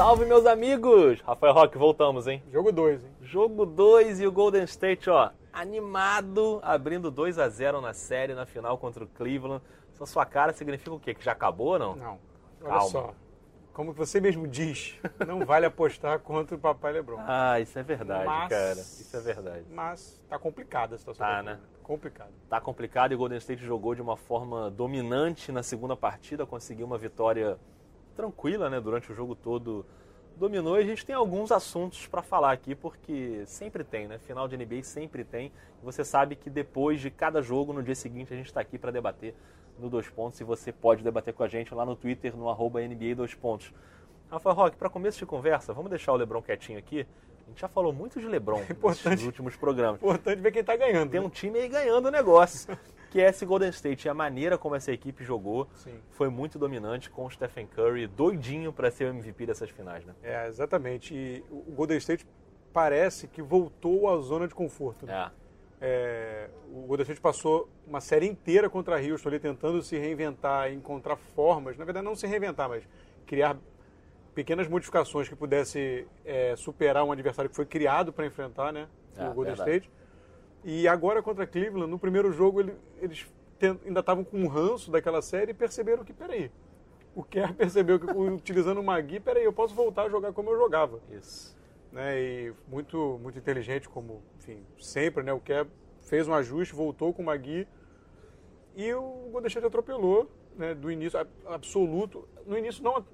Salve, meus amigos! Rafael Roque, voltamos, hein? Jogo 2, hein? Jogo 2 e o Golden State, ó, animado, abrindo 2 a 0 na série, na final contra o Cleveland. Essa sua cara significa o quê? Que já acabou ou não? Não. Olha Calma. só. Como você mesmo diz, não vale apostar contra o papai Lebron. Ah, isso é verdade, Mas- cara. Isso é verdade. Mas tá complicada a situação. Tá, né? Complicado. Tá complicado e o Golden State jogou de uma forma dominante na segunda partida, conseguiu uma vitória tranquila, né? Durante o jogo todo dominou e a gente tem alguns assuntos para falar aqui, porque sempre tem, né? Final de NBA sempre tem. Você sabe que depois de cada jogo, no dia seguinte, a gente está aqui para debater no Dois Pontos e você pode debater com a gente lá no Twitter, no arroba NBA Dois Pontos. Rafael Roque, para começo de conversa, vamos deixar o Lebron quietinho aqui. A gente já falou muito de Lebron Importante. nos últimos programas Importante ver quem tá ganhando. tem né? um time aí ganhando o negócio, que é esse Golden State. E a maneira como essa equipe jogou Sim. foi muito dominante, com o Stephen Curry doidinho para ser o MVP dessas finais, né? É, exatamente. E o Golden State parece que voltou à zona de conforto. né? É, É, o Golden State passou uma série inteira contra a Houston ali tentando se reinventar, encontrar formas, na verdade não se reinventar, mas criar pequenas modificações que pudesse é, superar um adversário que foi criado para enfrentar, né, É, o Golden verdade. State. E agora contra Cleveland, no primeiro jogo ele- eles ainda estavam com um ranço daquela série e perceberam que, peraí, o Kerr percebeu que utilizando o Magui, peraí, eu posso voltar a jogar como eu jogava isso. né? E muito, muito inteligente, como, enfim, sempre, né? O Kerr fez um ajuste, voltou com o Magui e o Golden State atropelou, né? Do início absoluto. No início não,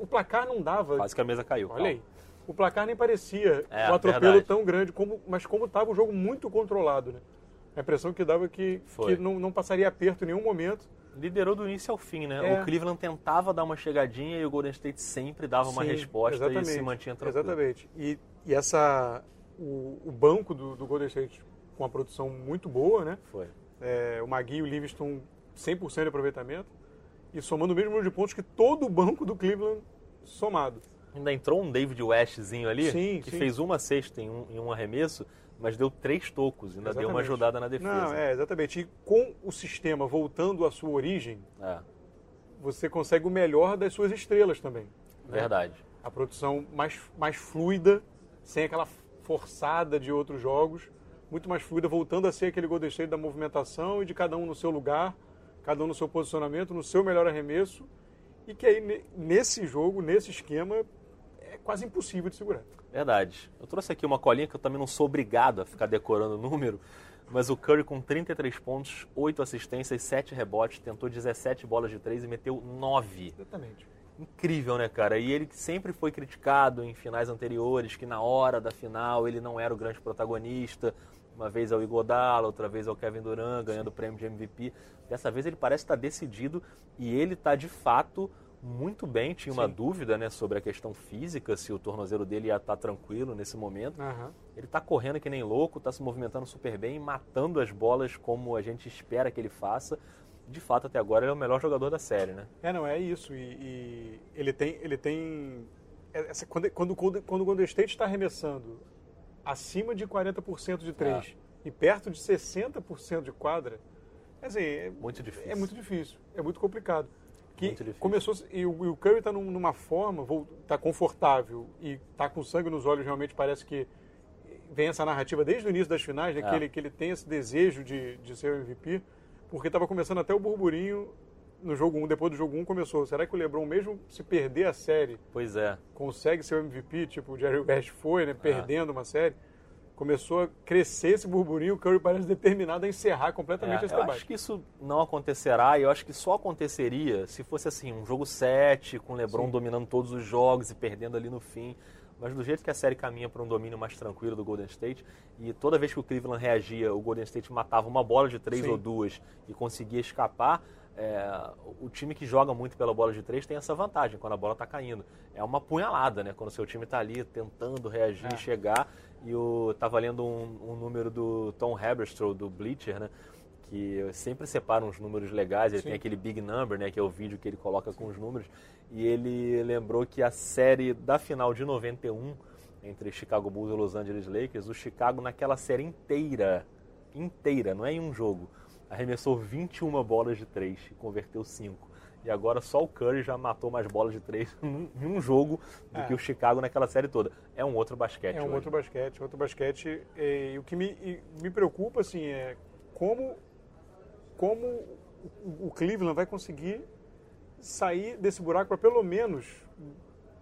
o placar não dava. Quase que a mesa caiu. Olha aí. O placar nem parecia É, um atropelo verdade. tão grande, como, mas como estava o jogo muito controlado, né? A impressão que dava que, Foi. que não, não passaria aperto em nenhum momento. Liderou do início ao fim, né? É. O Cleveland tentava dar uma chegadinha e o Golden State sempre dava uma Sim, resposta e se mantinha tranquilo. Exatamente. E, e essa, o, o banco do, do Golden State com uma produção muito boa, né? Foi. É, o Magui e o Livingston 100% de aproveitamento e somando o mesmo número de pontos que todo o banco do Cleveland somado. Ainda entrou um David Westzinho ali, Sim, que sim. fez uma cesta em um, em um arremesso, mas deu três tocos, ainda deu uma Exatamente. ajudada na defesa. Não, é, exatamente. E com o sistema voltando à sua origem, É, você consegue o melhor das suas estrelas também. né? verdade. A produção mais, mais fluida, sem aquela forçada de outros jogos, muito mais fluida, voltando a ser aquele Golden State da movimentação e de cada um no seu lugar, cada um no seu posicionamento, no seu melhor arremesso, e que aí ne- nesse jogo, nesse esquema, quase impossível de segurar. Verdade. Eu trouxe aqui uma colinha que eu também não sou obrigado a ficar decorando o número, mas o Curry com 33 pontos, 8 assistências, 7 rebotes, tentou 17 bolas de 3 e meteu 9. Exatamente. Incrível, né, cara? E ele sempre foi criticado em finais anteriores, que na hora da final ele não era o grande protagonista. Uma vez ao Igodala, outra vez ao Kevin Durant, ganhando o prêmio de MVP. Dessa vez ele parece estar decidido e ele está de fato muito bem. Tinha uma Sim. dúvida né, sobre a questão física, se o tornozelo dele ia estar tranquilo nesse momento. Aham. Ele está correndo que nem louco, está se movimentando super bem, matando as bolas como a gente espera que ele faça. De fato, até agora ele é o melhor jogador da série, né? É, não, é isso. E, e ele tem. Ele tem é, essa, quando, quando, quando, quando o Golden State está arremessando acima de 40% de três e perto de 60% de quadra, quer dizer, é, Muito difícil. é muito difícil, é muito complicado. Que começou e o, e o Curry está numa forma, está confortável e está com sangue nos olhos, realmente parece que vem essa narrativa desde o início das finais, né, É. que, ele, que ele tem esse desejo de, de ser o MVP, porque estava começando até o burburinho no jogo 1, depois do jogo 1 começou. Será que o LeBron, mesmo se perder a série, Pois é. consegue ser o MVP, tipo o Jerry West foi, né, perdendo uma série? Começou a crescer esse burburinho, o Curry parece determinado a encerrar completamente É, esse eu debate. acho que isso não acontecerá e eu acho que só aconteceria se fosse assim, um jogo 7, com o LeBron Sim. dominando todos os jogos e perdendo ali no fim. Mas do jeito que a série caminha para um domínio mais tranquilo do Golden State, e toda vez que o Cleveland reagia, o Golden State matava uma bola de três Sim. ou duas e conseguia escapar, é, o time que joga muito pela bola de três tem essa vantagem quando a bola está caindo. É uma punhalada, né? Quando o seu time está ali tentando reagir, É. chegar. E eu tava lendo um, um número do Tom Haberstroh, do Bleacher, né? Que sempre separa uns números legais. Ele Sim. tem aquele Big Number, né? Que é o vídeo que ele coloca com os números. E ele lembrou que a série da final de 91, entre Chicago Bulls e Los Angeles Lakers, o Chicago naquela série inteira, inteira, não é em um jogo, arremessou 21 bolas de três e converteu 5. E agora só o Curry já matou mais bolas de três em um jogo do é. que o Chicago naquela série toda. É um outro basquete. É um hoje. outro basquete, outro basquete. E, o que me, me preocupa assim é como como o Cleveland vai conseguir sair desse buraco para pelo menos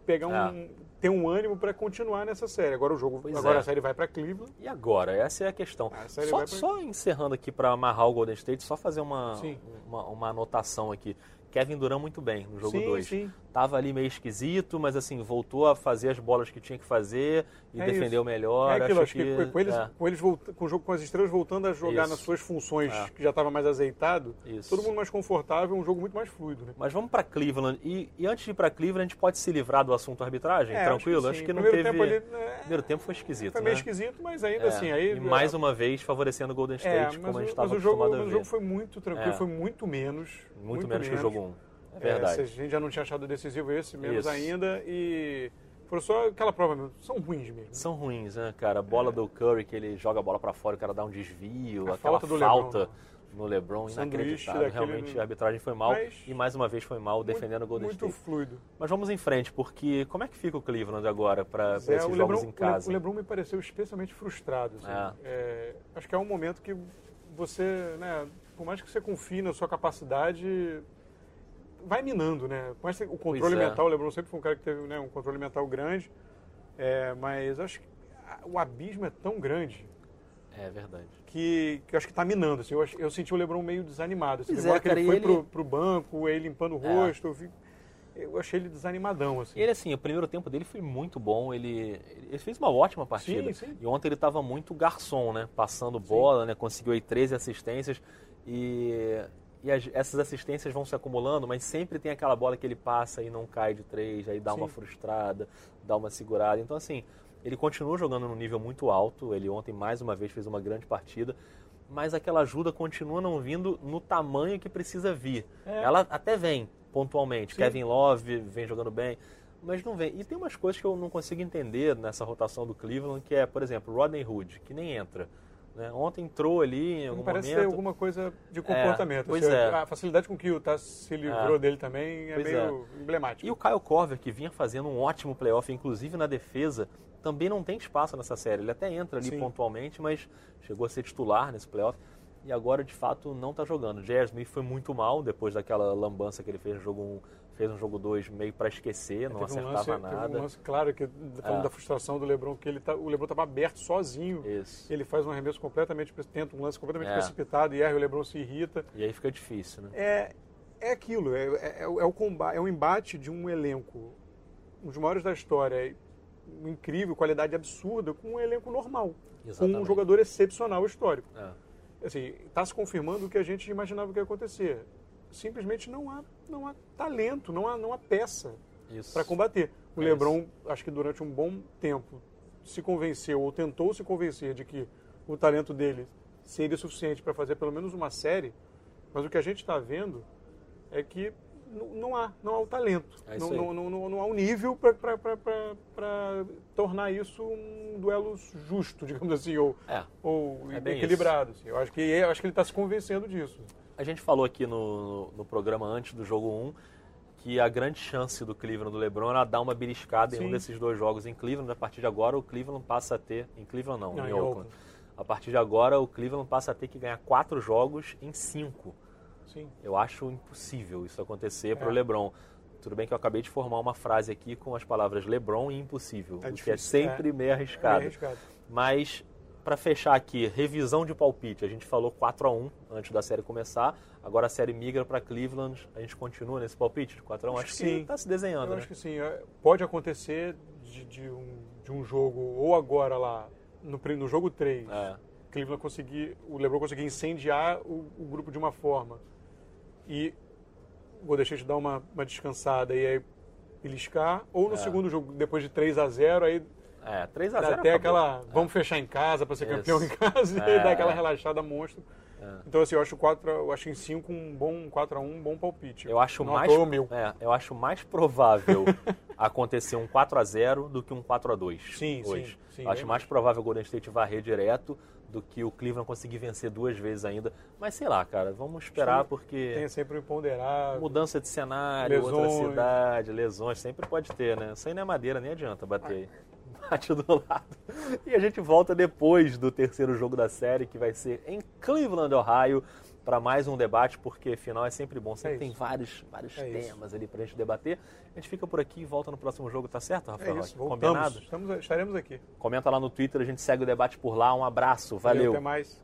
pegar um é. ter um ânimo para continuar nessa série. Agora o jogo, pois agora é. a série vai para Cleveland. E agora essa é a questão. A só, pra... só, encerrando aqui para amarrar o Golden State, só fazer uma, uma, uma anotação aqui. Kevin Durant muito bem no jogo 2. Tava ali meio esquisito, mas assim, voltou a fazer as bolas que tinha que fazer e é defendeu isso. melhor. É aquilo, acho, que, que, com eles, é. com, eles com o jogo com as estrelas voltando a jogar isso. nas suas funções, é. que já estava mais azeitado, isso. todo mundo mais confortável, um jogo muito mais fluido. Né? Mas vamos para Cleveland. E, e, antes de ir para Cleveland, a gente pode se livrar do assunto arbitragem? É, tranquilo? Acho que, acho que não primeiro teve. Tempo ali, é, primeiro tempo foi esquisito. Foi meio né? esquisito, mas ainda assim. Aí, e mais uma vez favorecendo o Golden State, como a gente estava acostumado jogo, a ver. Mas o jogo foi muito tranquilo, foi muito menos. Muito, muito menos, menos que o jogo 1. Um. É verdade. É, a gente já não tinha achado decisivo esse, menos Isso. ainda. E foram só aquela prova mesmo. São ruins mesmo. São ruins, né, cara? A bola é. do Curry, que ele joga a bola para fora, o cara dá um desvio, a aquela falta, falta Lebron, no LeBron, inacreditável. Realmente a arbitragem foi mal Mas, e mais uma vez foi mal defendendo o Golden muito State. Muito fluido. Mas vamos em frente, porque como é que fica o Cleveland agora para é, esses jogos Lebron, em casa? O LeBron me pareceu especialmente frustrado. Assim. É. É, acho que é um momento que você, né, por mais que você confie na sua capacidade, vai minando, né? Mas o controle é. mental, o LeBron sempre foi um cara que teve né, um controle mental grande, é, mas acho que o abismo é tão grande. É verdade. Que, que acho que está minando. Assim, eu, eu, senti o LeBron meio desanimado. Assim, é, que ele foi ele... pro, pro banco, ele limpando o é. rosto, eu, vi, eu achei ele desanimadão. Assim. Ele, assim, o primeiro tempo dele foi muito bom. Ele, ele fez uma ótima partida. Sim, sim. E ontem ele estava muito garçom, né? Passando bola, né? Conseguiu aí 13 assistências. E e as, essas assistências vão se acumulando, mas sempre tem aquela bola que ele passa e não cai de três, aí dá Sim. uma frustrada, dá uma segurada. Então, assim, ele continua jogando num nível muito alto. Ele ontem, mais uma vez, fez uma grande partida. Mas aquela ajuda continua não vindo no tamanho que precisa vir. É. Ela até vem, pontualmente. Sim. Kevin Love vem jogando bem, mas não vem. E tem umas coisas que eu não consigo entender nessa rotação do Cleveland, que é, por exemplo, Rodney Hood, que nem entra. Né? Ontem entrou ali em algum parece momento. Parece alguma coisa de comportamento. É, pois assim, é. A facilidade com que o Tass se livrou é. dele também é pois meio é. emblemático. E o Kyle Corver, que vinha fazendo um ótimo playoff, inclusive na defesa, também não tem espaço nessa série. Ele até entra ali Sim. pontualmente, mas chegou a ser titular nesse playoff. E agora, de fato, não está jogando. J.R. Smith foi muito mal depois daquela lambança que ele fez no jogo 1 fez um jogo 2 meio para esquecer, não acertava um lance, nada. Um lance, claro, que falando é. da frustração do LeBron, que ele tá, o LeBron estava aberto sozinho. Isso. Ele faz um arremesso completamente, tenta um lance completamente é. precipitado e erra, o LeBron se irrita. E aí fica difícil, né? É, é aquilo, é, é, é, o combate, é o embate de um elenco, um dos maiores da história, incrível, qualidade absurda, com um elenco normal. Exatamente. Com um jogador excepcional histórico. É. Assim, está se confirmando o que a gente imaginava que ia acontecer simplesmente não há, não há talento, não há, não há peça para combater. O é LeBron, isso. acho que durante um bom tempo, se convenceu ou tentou se convencer de que o talento dele seria suficiente para fazer pelo menos uma série, mas o que a gente está vendo é que não há, não há o talento, é não, não, não, não, há o um nível para tornar isso um duelo justo, digamos assim, ou, é, ou é equilibrado. Assim. Eu acho que, eu acho que ele está se convencendo disso a gente falou aqui no, no programa antes do jogo 1 que a grande chance do Cleveland do LeBron era dar uma beliscada Sim. em um desses dois jogos em Cleveland. A partir de agora, o Cleveland passa a ter. Em Cleveland, não, não em, Oakland. Oakland. A partir de agora, o Cleveland passa a ter que ganhar quatro jogos em cinco. Sim. Eu acho impossível isso acontecer é. para o LeBron. Tudo bem que eu acabei de formar uma frase aqui com as palavras LeBron e impossível, é o que é sempre é. meio arriscado. É meio arriscado. Mas para fechar aqui, revisão de palpite. A gente falou 4 a 1 antes da série começar. Agora a série migra para Cleveland. A gente continua nesse palpite de 4 a 1 Acho, acho que está se desenhando. Eu né? acho que sim. É, pode acontecer de, de, um, de um jogo, ou agora lá, no, no jogo 3, é. Cleveland conseguir, o LeBron conseguir incendiar o, o grupo de uma forma. E vou deixar de dar uma, uma descansada e aí beliscar. Ou no é. segundo jogo, depois de 3 a 0 aí é, 3x0 Até aquela, vamos fechar em casa para ser Isso. campeão em casa é. e dar aquela relaxada monstro. É. Então, assim, eu acho, 4, eu acho em 5 um bom 4x1, um bom palpite. Eu acho Não mais, o meu. é, eu acho mais provável acontecer um 4 a 0 do que um 4 a 2 Sim, hoje. sim, sim, Eu acho bem mais provável o Golden State varrer direto do que o Cleveland conseguir vencer duas vezes ainda. Mas sei lá, cara, vamos esperar Sim, porque Tem sempre o imponderável. mudança de cenário, outra Lesões. cidade, lesões, sempre pode ter, né? Isso aí não é madeira, nem adianta bater aí. Do lado. E a gente volta depois do terceiro jogo da série, que vai ser em Cleveland, Ohio, para mais um debate, porque final é sempre bom. Sempre É tem isso. vários, vários É isso. temas ali pra gente debater. A gente fica por aqui e volta no próximo jogo, tá certo, É Rafael? isso, Roque? voltamos. Combinado? Estamos, estaremos aqui. Comenta lá no Twitter, a gente segue o debate por lá. Um abraço, valeu. Até mais.